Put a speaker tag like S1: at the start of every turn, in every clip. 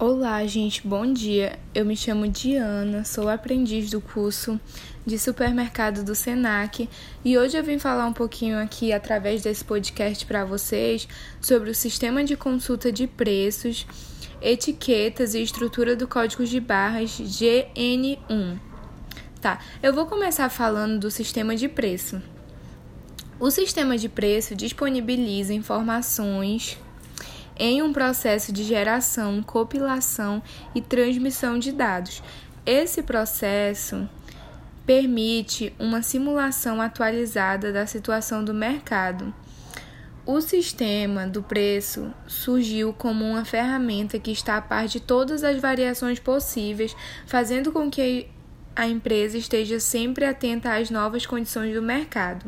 S1: Olá, gente, bom dia. Eu me chamo Diana, sou aprendiz do curso de supermercado do SENAC e hoje eu vim falar um pouquinho aqui através desse podcast para vocês sobre o sistema de consulta de preços, etiquetas e estrutura do código de barras GN1. Tá, eu vou começar falando do sistema de preço. O sistema de preço disponibiliza informações em um processo de geração, compilação e transmissão de dados. Esse processo permite uma simulação atualizada da situação do mercado. O sistema do preço surgiu como uma ferramenta que está a par de todas as variações possíveis, fazendo com que a empresa esteja sempre atenta às novas condições do mercado.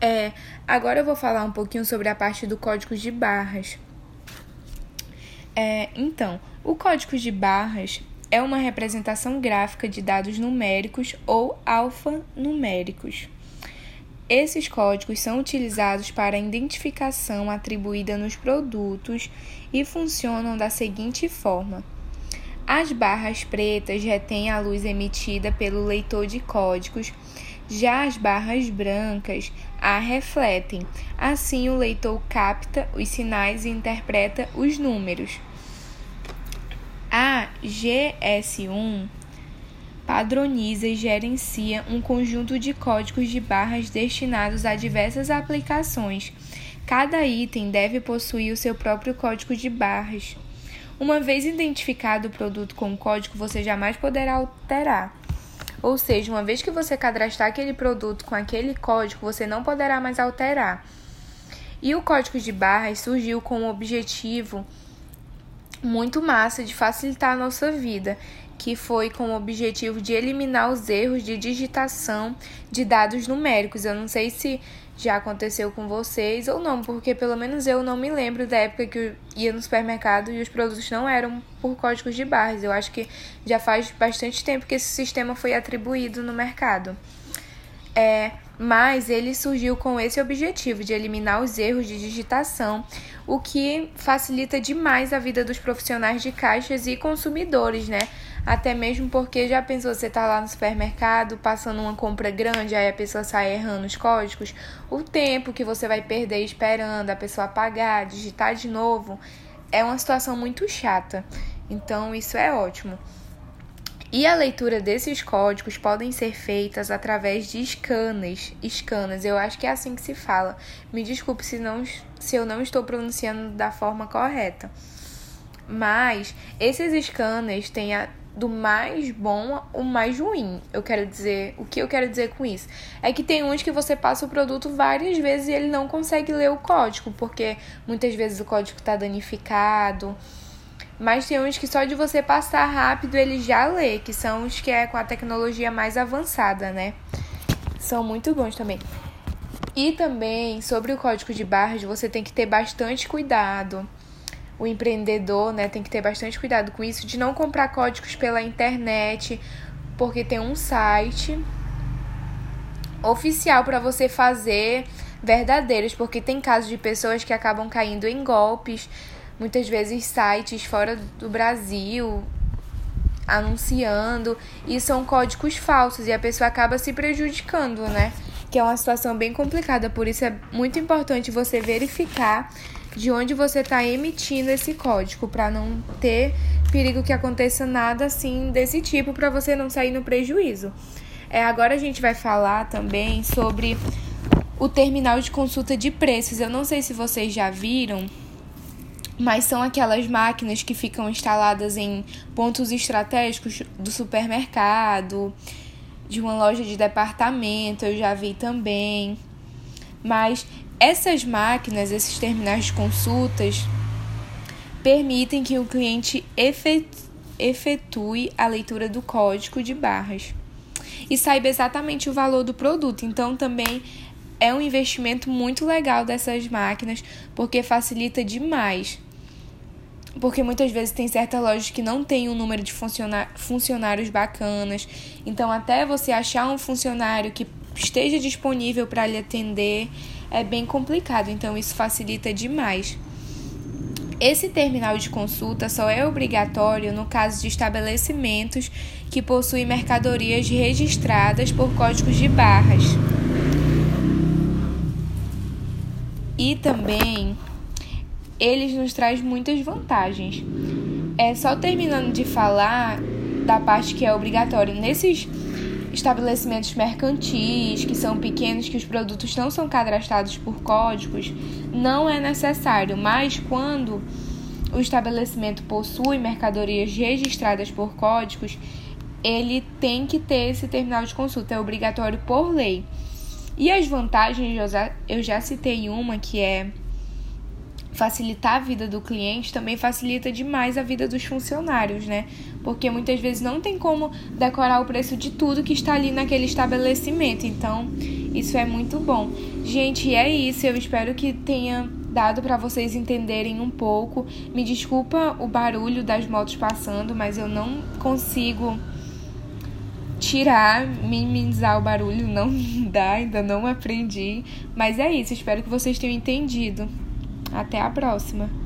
S1: É, agora eu vou falar um pouquinho sobre a parte do código de barras. É, então, o código de barras é uma representação gráfica de dados numéricos ou alfanuméricos. Esses códigos são utilizados para a identificação atribuída nos produtos e funcionam da seguinte forma: as barras pretas retêm a luz emitida pelo leitor de códigos, já as barras brancas a refletem. Assim, o leitor capta os sinais e interpreta os números. A GS1 padroniza e gerencia um conjunto de códigos de barras destinados a diversas aplicações. Cada item deve possuir o seu próprio código de barras. Uma vez identificado o produto com o código, você jamais poderá alterar. Ou seja, uma vez que você cadastrar aquele produto com aquele código, você não poderá mais alterar. E o código de barras surgiu com o objetivo muito massa de facilitar a nossa vida, que foi com o objetivo de eliminar os erros de digitação de dados numéricos. Eu não sei se já aconteceu com vocês ou não, porque pelo menos eu não me lembro da época que eu ia no supermercado e os produtos não eram por códigos de barras. Eu acho que já faz bastante tempo que esse sistema foi atribuído no mercado. É, mas ele surgiu com esse objetivo de eliminar os erros de digitação, o que facilita demais a vida dos profissionais de caixas e consumidores, né? Até mesmo porque já pensou, você tá lá no supermercado passando uma compra grande, aí a pessoa sai errando os códigos, o tempo que você vai perder esperando a pessoa pagar, digitar de novo, é uma situação muito chata. Então isso é ótimo. E a leitura desses códigos podem ser feitas através de scanners. Scanners, eu acho que é assim que se fala. Me desculpe se, não, se eu não estou pronunciando da forma correta. Mas esses scanners têm a, do mais bom ao mais ruim. Eu quero dizer, o que eu quero dizer com isso? É que tem uns que você passa o produto várias vezes e ele não consegue ler o código, porque muitas vezes o código está danificado mas tem uns que só de você passar rápido ele já lê, que são os que é com a tecnologia mais avançada, né? São muito bons também. E também sobre o código de barras, você tem que ter bastante cuidado. O empreendedor, né, tem que ter bastante cuidado com isso de não comprar códigos pela internet, porque tem um site oficial para você fazer verdadeiros, porque tem casos de pessoas que acabam caindo em golpes muitas vezes sites fora do Brasil anunciando e são códigos falsos e a pessoa acaba se prejudicando, né? Que é uma situação bem complicada, por isso é muito importante você verificar de onde você está emitindo esse código para não ter perigo que aconteça nada assim desse tipo para você não sair no prejuízo. É, agora a gente vai falar também sobre o terminal de consulta de preços. Eu não sei se vocês já viram, mas são aquelas máquinas que ficam instaladas em pontos estratégicos do supermercado, de uma loja de departamento, eu já vi também. Mas essas máquinas, esses terminais de consultas, permitem que o cliente efetue a leitura do código de barras e saiba exatamente o valor do produto. Então, também é um investimento muito legal dessas máquinas, porque facilita demais porque muitas vezes tem certas lojas que não tem um número de funcionários bacanas. Então, até você achar um funcionário que esteja disponível para lhe atender é bem complicado. Então, isso facilita demais. Esse terminal de consulta só é obrigatório no caso de estabelecimentos que possuem mercadorias registradas por códigos de barras. E também eles nos traz muitas vantagens. É só terminando de falar da parte que é obrigatório nesses estabelecimentos mercantis, que são pequenos, que os produtos não são cadastrados por códigos, não é necessário, mas quando o estabelecimento possui mercadorias registradas por códigos, ele tem que ter esse terminal de consulta, é obrigatório por lei. E as vantagens, eu já, citei uma que é facilitar a vida do cliente também facilita demais a vida dos funcionários, né? Porque muitas vezes não tem como decorar o preço de tudo que está ali naquele estabelecimento. Então, isso é muito bom. Gente, é isso. Eu espero que tenha dado para vocês entenderem um pouco. Me desculpa o barulho das motos passando, mas eu não consigo tirar, minimizar o barulho, não dá, ainda não aprendi. Mas é isso, espero que vocês tenham entendido. Até a próxima!